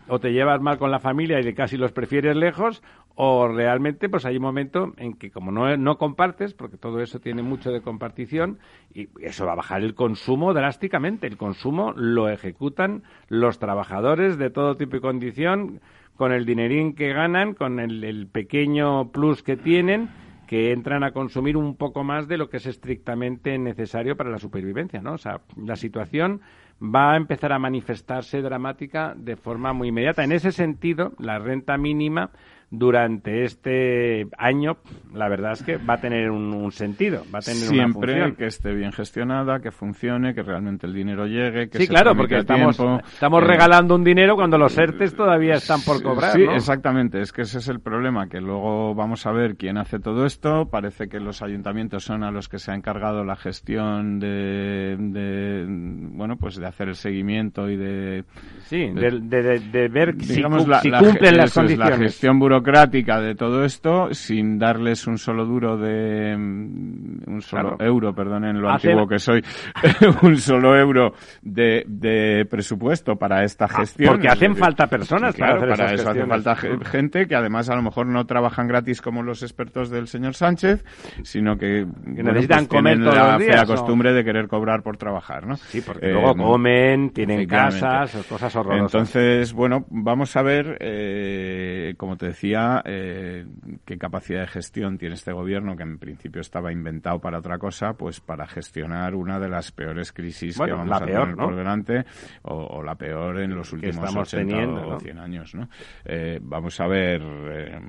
o te llevas mal con la familia y casi los prefieres lejos, o realmente pues hay un momento en que como no, no compartes, porque todo eso tiene mucho de compartición, y eso va a bajar el consumo drásticamente. El consumo lo ejecutan los trabajadores de todo tipo y condición, con el dinerín que ganan, con el, pequeño plus que tienen, que entran a consumir un poco más de lo que es estrictamente necesario para la supervivencia, ¿no? O sea, la situación va a empezar a manifestarse dramática de forma muy inmediata. En ese sentido, la renta mínima durante este año, la verdad es que va a tener un, sentido, va a tener Siempre una que esté bien gestionada, que funcione, que realmente el dinero llegue, que Sí, se claro, porque estamos, tiempo. estamos Eh, regalando un dinero cuando los ERTES todavía están por cobrar, Sí, ¿no? exactamente. Es que ese es el problema, que luego vamos a ver quién hace todo esto. Parece que los ayuntamientos son a los que se ha encargado la gestión de, de, bueno, pues de hacer el seguimiento y de... Sí, de, de- de ver si, digamos, cu- la, si la cumplen las es, condiciones. la gestión burocrática de todo esto sin darles un solo duro de mm, un solo Claro. euro, perdonen lo Hace- antiguo que soy, un solo euro de, de presupuesto para esta gestión. Ah, porque Es hacen falta personas claro, para hacer para esas eso hace gestiones. falta ge- gente que además a lo mejor no trabajan gratis como los expertos del señor Sánchez, sino que, bueno, necesitan pues comer tienen todos la los días, fea ¿o? costumbre de querer cobrar por trabajar, ¿no? Sí, porque Eh, luego comen, tienen casas, cosas horrorosas. Entonces, bueno, vamos a ver, eh, como te decía, eh, qué capacidad de gestión tiene este gobierno, que en principio estaba inventado para otra cosa, pues para gestionar una de las peores crisis Bueno, que vamos la a peor, tener ¿no? por delante, o, o la peor en los últimos estamos 80 teniendo, o ¿no? 100 años, ¿no? Eh, vamos a ver eh,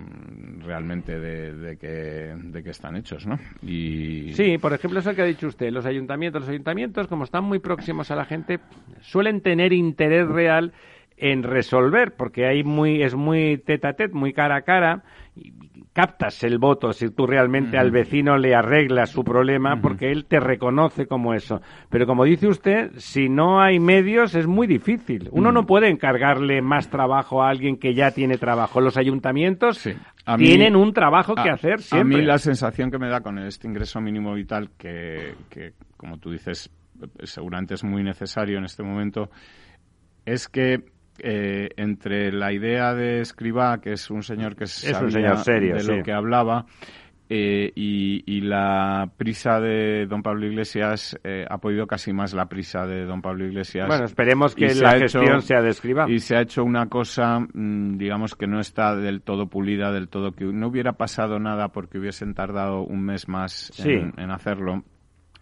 realmente de, de qué, de qué están hechos, ¿no? Y... Sí, por ejemplo, eso que ha dicho usted, los ayuntamientos, los ayuntamientos, como están muy próximos a la gente, suelen tener interés real en resolver, porque hay muy, es muy tete a tete, muy cara a cara, y captas el voto si tú realmente al vecino le arreglas su problema, porque él te reconoce como eso. Pero como dice usted, si no hay medios es muy difícil. Uno no puede encargarle más trabajo a alguien que ya tiene trabajo. Los ayuntamientos Sí. A mí- tienen un trabajo que a- hacer A siempre. mí la sensación que me da con este ingreso mínimo vital, que, que, como tú dices, seguramente es muy necesario en este momento, es que eh, entre la idea de Escribá, que es un señor que un sabía señor serio, de sí. lo que hablaba, eh, y, y la prisa de don Pablo Iglesias eh, ha podido casi más la prisa de don Pablo Iglesias. Bueno, esperemos que la ha hecho- gestión sea de escriba. Y se ha hecho una cosa, mm, digamos que no está del todo pulida, del todo que no hubiera pasado nada porque hubiesen tardado un mes más Sí. en, en hacerlo.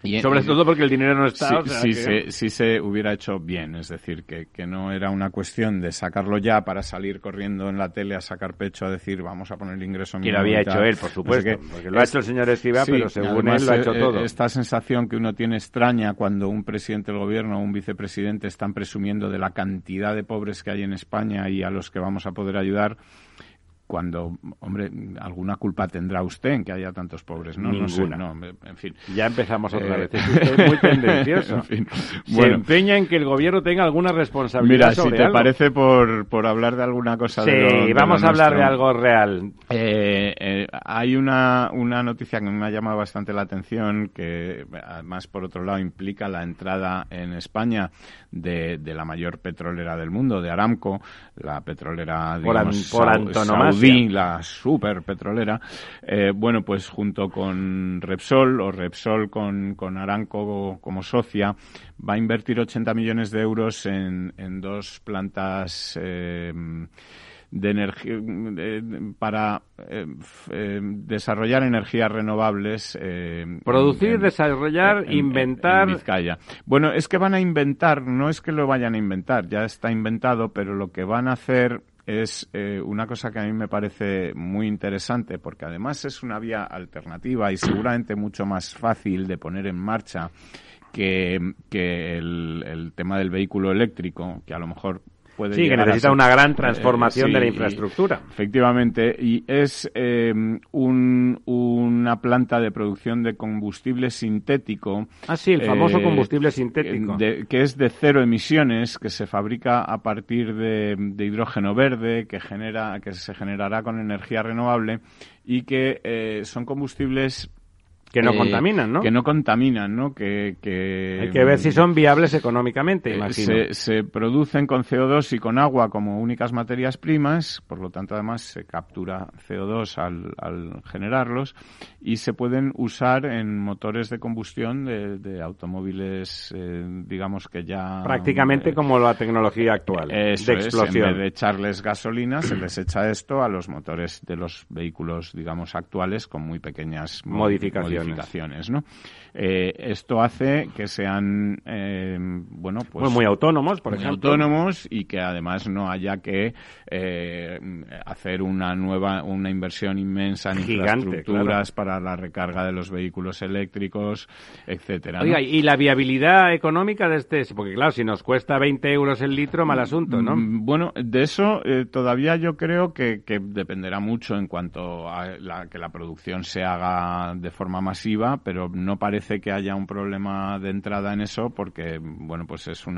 Y- Sobre y- todo porque el dinero no está. Sí, o sea sí que- se, sí se hubiera hecho bien, es decir, que, que no era una cuestión de sacarlo ya para salir corriendo en la tele a sacar pecho a decir vamos a poner el ingreso Que mínimo. lo había hecho él, por no sé supuesto. porque lo ha hecho el señor Escriba, Sí, pero según además, él lo ha hecho eh, todo. Esta sensación que uno tiene extraña cuando un presidente del gobierno o un vicepresidente están presumiendo de la cantidad de pobres que hay en España y a los que vamos a poder ayudar, cuando, hombre, alguna culpa tendrá usted en que haya tantos pobres, ¿no? No sé, Ninguna. no, en fin. Ya empezamos otra Eh, vez. Es usted muy tendencioso. en fin. Se empeña en que el gobierno tenga alguna responsabilidad mira, si sobre te algo. parece por, por hablar de alguna cosa Sí, de lo- de lo vamos a hablar de algo real. Eh, eh, hay una, una noticia que me ha llamado bastante la atención, que además, por otro lado, implica la entrada en España de, de la mayor petrolera del mundo, de Aramco, la petrolera Por an- digamos, por antonomasia. La super petrolera. Eh, bueno, pues junto con Repsol, o Repsol con, con Aramco como socia, va a invertir 80 millones de euros en, en dos plantas. eh, de energía para eh, eh, desarrollar energías renovables Producir, en- desarrollar, en- en- inventar. en Vizcaya. Bueno, es que van a inventar, no es que lo vayan a inventar, ya está inventado, pero lo que van a hacer es eh, una cosa que a mí me parece muy interesante, porque además es una vía alternativa y seguramente mucho más fácil de poner en marcha que, que el, el tema del vehículo eléctrico, que a lo mejor puede Sí, que necesita ser- una gran eh, transformación sí, de la y- infraestructura. Efectivamente, y es eh, un- una planta de producción de combustible sintético. Ah, sí, el famoso eh, combustible sintético. de- que es de cero emisiones, que se fabrica a partir de, de hidrógeno verde, que genera, que se generará con energía renovable y que eh, son combustibles que no eh, contaminan, ¿no? Que no contaminan, ¿no? Que, que, Hay que ver si son viables económicamente, eh, imagino. se, se producen con CO2 y con agua como únicas materias primas, por lo tanto además se captura CO2 al, al generarlos y se pueden usar en motores de combustión de, de automóviles, eh, digamos que ya... Prácticamente eh, como la tecnología actual, eso de es, explosión. en vez de echarles gasolina, se les echa esto a los motores de los vehículos, digamos, actuales con muy pequeñas mo- Modificaciones. Certificaciones, ¿no? Eh, esto hace que sean, eh, bueno, pues, muy autónomos, por ejemplo. autónomos y que además no haya que eh, hacer una nueva, una inversión inmensa en infraestructuras para la recarga de los vehículos eléctricos, etcétera. Oiga, y la viabilidad económica de este, porque claro, si nos cuesta 20 euros el litro, mal asunto, ¿no? Mm, bueno, de eso todavía yo creo que, dependerá mucho en cuanto a que la producción se haga de forma masiva, pero no parece que haya un problema de entrada en eso porque, bueno, pues es un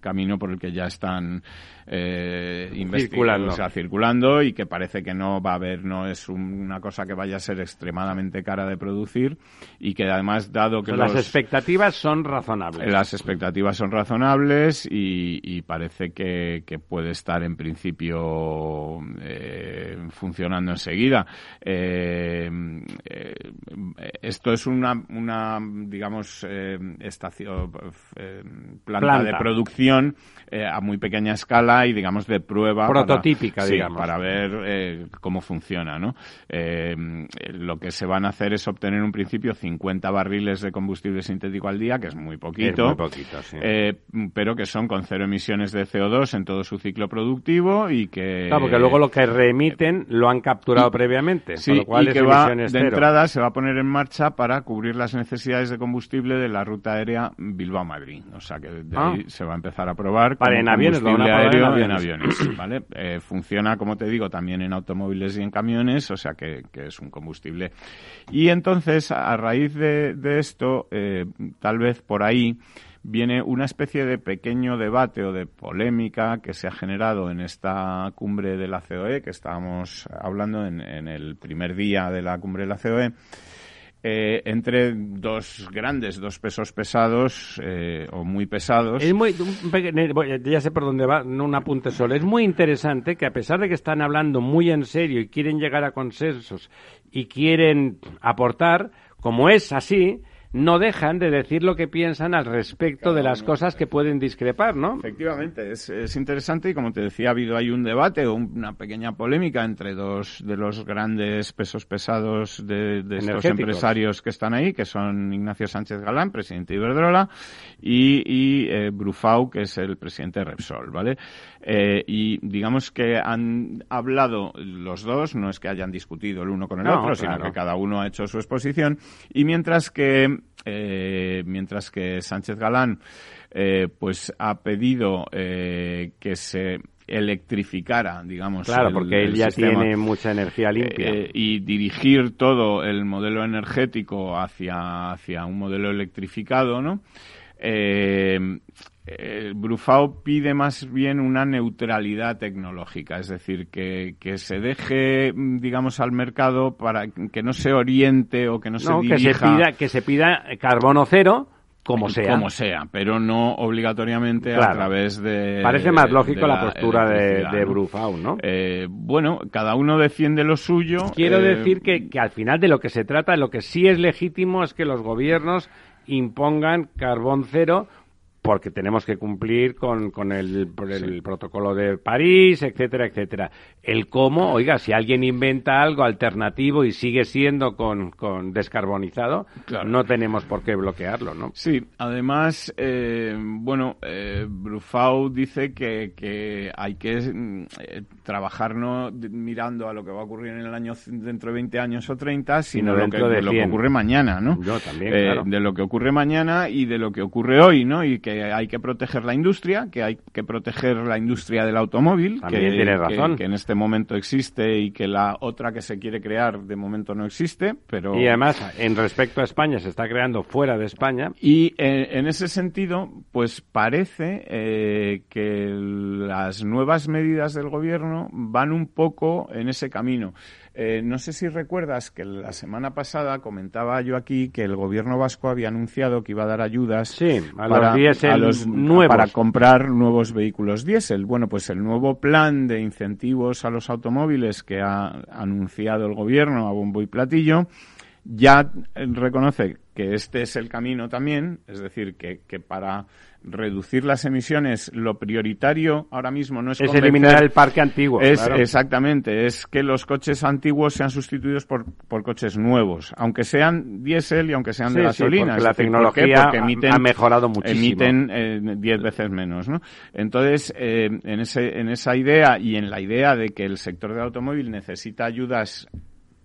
camino por el que ya están eh, circulando. circulando y que parece que no va a haber, no es una cosa que vaya a ser extremadamente cara de producir y que además, dado que las expectativas son razonables. Las expectativas son razonables y, parece que, puede estar en principio eh, funcionando enseguida. Eh, eh, esto es una, una digamos, estación, planta, de producción a muy pequeña escala y, digamos, de prueba. Prototípica, para, digamos. para ver eh, cómo funciona, ¿no? Eh, lo que se van a hacer es obtener un principio 50 barriles de combustible sintético al día, que es muy poquito. muy poquito, sí. Eh, pero que son con cero emisiones de CO2 en todo su ciclo productivo y que... Claro, porque luego lo que reemiten lo han capturado previamente, sí, lo cual y que va, de entrada se va a poner en marcha para cubrir las necesidades de combustible de la ruta aérea Bilbao-Madrid. O sea que de ah. ahí se va a empezar a probar. Para en aviones, lo aéreo en aviones, ¿vale? Eh, funciona, como te digo, también en automóviles y en camiones, o sea que, es un combustible. Y entonces, a raíz de, esto, eh, tal vez por ahí viene una especie de pequeño debate o de polémica que se ha generado en esta cumbre de la COE, que estábamos hablando en, en el primer día de la cumbre de la COE, eh, entre dos grandes, dos pesos pesados eh, o muy pesados. Es muy, ya sé por dónde va, no un apunte solo. Es muy interesante que a pesar de que están hablando muy en serio y quieren llegar a consensos y quieren aportar, como es así, no dejan de decir lo que piensan al respecto de las cosas que pueden discrepar, ¿no? Efectivamente, es, es, interesante y como te decía, ha habido ahí un debate o una pequeña polémica entre dos de los grandes pesos pesados de, de estos empresarios que están ahí, que son Ignacio Sánchez Galán, presidente de Iberdrola, y, y eh, Brufau, que es el presidente de Repsol, ¿vale? Eh, y digamos que han hablado los dos, no es que hayan discutido el uno con el otro, sino que cada uno ha hecho su exposición, y mientras que eh, mientras que Sánchez Galán eh, pues ha pedido eh, que se electrificara, digamos. Claro, porque él ya tiene mucha energía limpia. y dirigir todo el modelo energético hacia, hacia un modelo electrificado, ¿no? eh, Brufao pide más bien una neutralidad tecnológica, es decir, que, que, se deje, digamos, al mercado para que no se oriente o que no, se dirija... Que se pida, que se pida carbono cero, como sea. Como sea, pero no obligatoriamente a través de. Parece más lógico la, postura de, de Brufau, ¿no? Eh, bueno, cada uno defiende lo suyo. Quiero eh, decir que, que al final de lo que se trata, lo que sí es legítimo es que los gobiernos impongan carbón cero porque tenemos que cumplir con, con el, el protocolo de París, etcétera, etcétera. El cómo, oiga, si alguien inventa algo alternativo y sigue siendo con, con descarbonizado, no tenemos por qué bloquearlo, ¿no? Sí, además, eh, bueno, eh, Brufau dice que, que hay que eh, trabajar no mirando a lo que va a ocurrir en el año dentro de 20 años o 30, sino, dentro de, lo que ocurre mañana, ¿no? Yo también, claro. De lo que ocurre mañana y de lo que ocurre hoy, ¿no? Y que que hay que proteger la industria, que hay que proteger la industria del automóvil, que, Que, en este momento existe y que la otra que se quiere crear de momento no existe, pero... Y además, en respecto a España, se está creando fuera de España. Y eh, en ese sentido, pues parece eh, que las nuevas medidas del gobierno van un poco en ese camino. Eh, no sé si recuerdas que la semana pasada comentaba yo aquí que el gobierno vasco había anunciado que iba a dar ayudas para, los nuevos. para comprar nuevos vehículos diésel. Bueno, pues el nuevo plan de incentivos a los automóviles que ha anunciado el gobierno a bombo y platillo ya reconoce que este es el camino también, es decir, que, que para reducir las emisiones, lo prioritario ahora mismo no es, es eliminar el parque antiguo. Es exactamente, es que los coches antiguos sean sustituidos por, por coches nuevos, aunque sean diésel y aunque sean de gasolina. la tecnología ha mejorado muchísimo. Emiten 10 eh, veces menos, ¿no? Entonces, eh, en ese en esa idea y en la idea de que el sector del automóvil necesita ayudas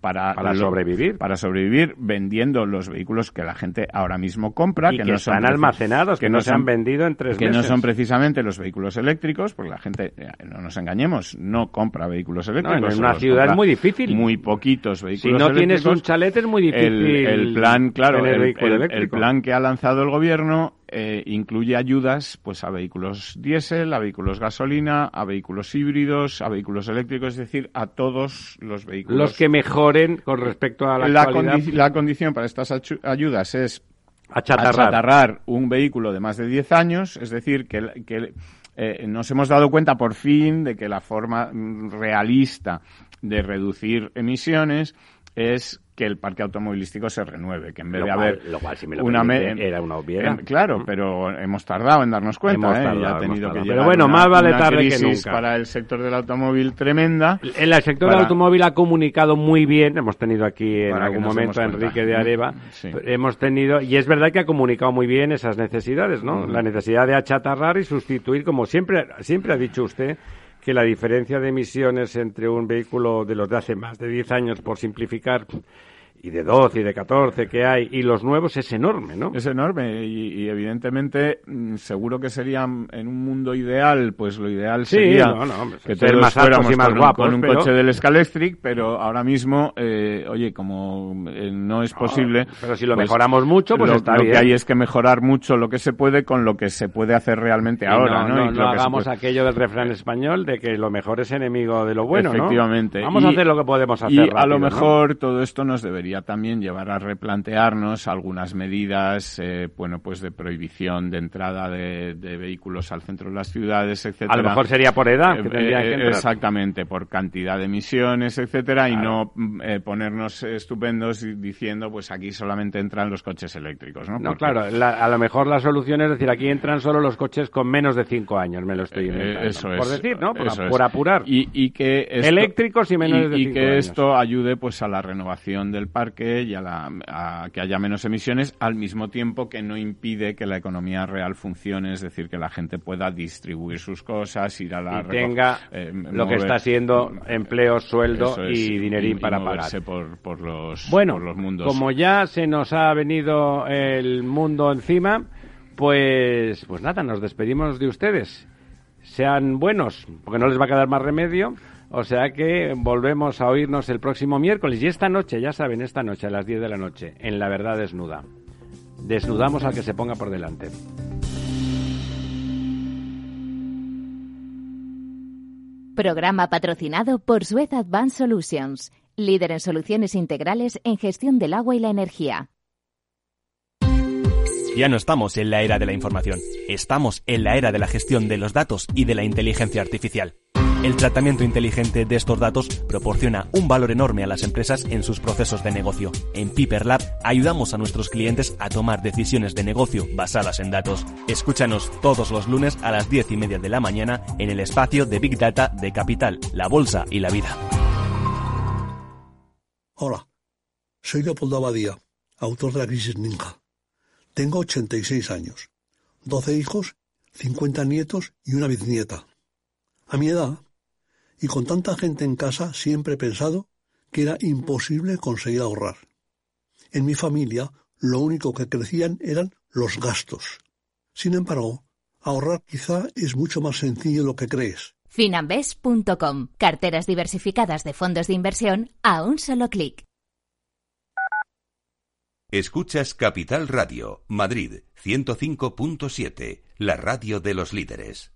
para, sobrevivir. Para sobrevivir vendiendo los vehículos que la gente ahora mismo compra. que, no están almacenados, que, no se han vendido en tres Que no son precisamente los vehículos eléctricos, porque la gente, eh, no nos engañemos, no compra vehículos eléctricos. en una ciudad es muy difícil. Muy poquitos vehículos Si no tienes un chalet es muy difícil. El, plan, claro, el plan que ha lanzado el gobierno eh, incluye ayudas pues a vehículos diésel, a vehículos gasolina, a vehículos híbridos, a vehículos eléctricos, es decir, a todos los vehículos. Los que mejoren con respecto a la, la, la condición para estas ayudas es achatarrar. un vehículo de más de 10 años, es decir, que, que eh, nos hemos dado cuenta por fin de que la forma mm, realista de reducir emisiones es que el parque automovilístico se renueve, que en vez de haber una era una obviedad. claro, pero hemos tardado en darnos cuenta, ¿eh? ya ha tenido que Pero bueno, más vale tarde que nunca. para el sector del automóvil tremenda. El, sector del automóvil ha comunicado muy bien, hemos tenido aquí en algún momento a Enrique de Areva, hemos tenido y es verdad que ha comunicado muy bien esas necesidades, ¿no? La necesidad de achatarrar y sustituir como siempre siempre ha dicho usted que la diferencia de emisiones entre un vehículo de los de hace más de 10 años, por simplificar, y de 12 y de 14 que hay y los nuevos es enorme, ¿no? Es enorme y, evidentemente mm, seguro que sería en un mundo ideal, pues lo ideal sería que todos más fuéramos y más con, guapos, con un coche del Scalextric, pero ahora mismo, eh, oye, como eh, no es posible... pero si lo pues mejoramos mucho, pues lo, está bien. Que hay es que mejorar mucho lo que se puede con lo que se puede hacer realmente ahora, ¿no? No, hagamos aquello del refrán español de que lo mejor es enemigo de lo bueno, Efectivamente. Vamos a hacer lo que podemos hacer Y a lo mejor todo esto nos debería también llevar a replantearnos algunas medidas, eh, bueno, pues de prohibición de entrada de, vehículos al centro de las ciudades, etcétera. A lo mejor sería por edad, que tendría que eh, Exactamente, por cantidad de emisiones, etcétera, y no mm, eh, ponernos estupendos diciendo, pues aquí solamente entran los coches eléctricos, ¿no? No, claro, a lo mejor la solución es decir, aquí entran solo los coches con menos de cinco años, me lo estoy inventando. eso es. Por decir, ¿no? Por, apurar. Y, que eléctricos y menos de cinco y que esto ayude, pues, a la renovación del parque y a, la, que haya menos emisiones, al mismo tiempo que no impide que la economía real funcione, es decir, que la gente pueda distribuir sus cosas, ir a la... Y tenga eh, lo que está siendo empleo, sueldo y dinerín para pagar. Por, por, los, bueno, por los mundos. como ya se nos ha venido el mundo encima, pues, pues nada, nos despedimos de ustedes. Sean buenos, porque no les va a quedar más remedio. O sea que volvemos a oírnos el próximo miércoles. Y esta noche, ya saben, esta noche a las 10 de la noche, en La Verdad Desnuda. Desnudamos al que se ponga por delante. Programa patrocinado por Suez Advanced Solutions, líder en soluciones integrales en gestión del agua y la energía. Ya no estamos en la era de la información, estamos en la era de la gestión de los datos y de la inteligencia artificial. El tratamiento inteligente de estos datos proporciona un valor enorme a las empresas en sus procesos de negocio. En Piper Lab ayudamos a nuestros clientes a tomar decisiones de negocio basadas en datos. Escúchanos todos los lunes a las 10 y media de la mañana en el espacio de Big Data de Capital, la Bolsa y la Vida. Hola, soy Leopoldo Abadía, autor de la crisis Ninja. Tengo 86 años, 12 hijos, 50 nietos y una bisnieta. A mi edad, y con tanta gente en casa siempre he pensado que era imposible conseguir ahorrar. En mi familia lo único que crecían eran los gastos. Sin embargo, ahorrar quizá es mucho más sencillo de lo que crees. Finambes.com. Carteras diversificadas de fondos de inversión a un solo clic. Escuchas Capital Radio, Madrid 105.7, la radio de los líderes.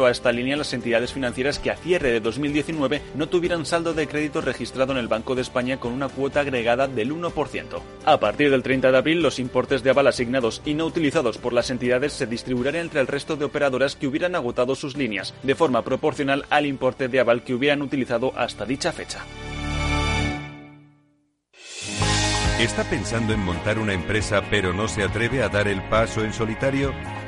a esta línea las entidades financieras que a cierre de 2019 no tuvieran saldo de crédito registrado en el Banco de España con una cuota agregada del 1%. A partir del 30 de abril, los importes de aval asignados y no utilizados por las entidades se distribuirán entre el resto de operadoras que hubieran agotado sus líneas, de forma proporcional al importe de aval que hubieran utilizado hasta dicha fecha. ¿Está pensando en montar una empresa pero no se atreve a dar el paso en solitario?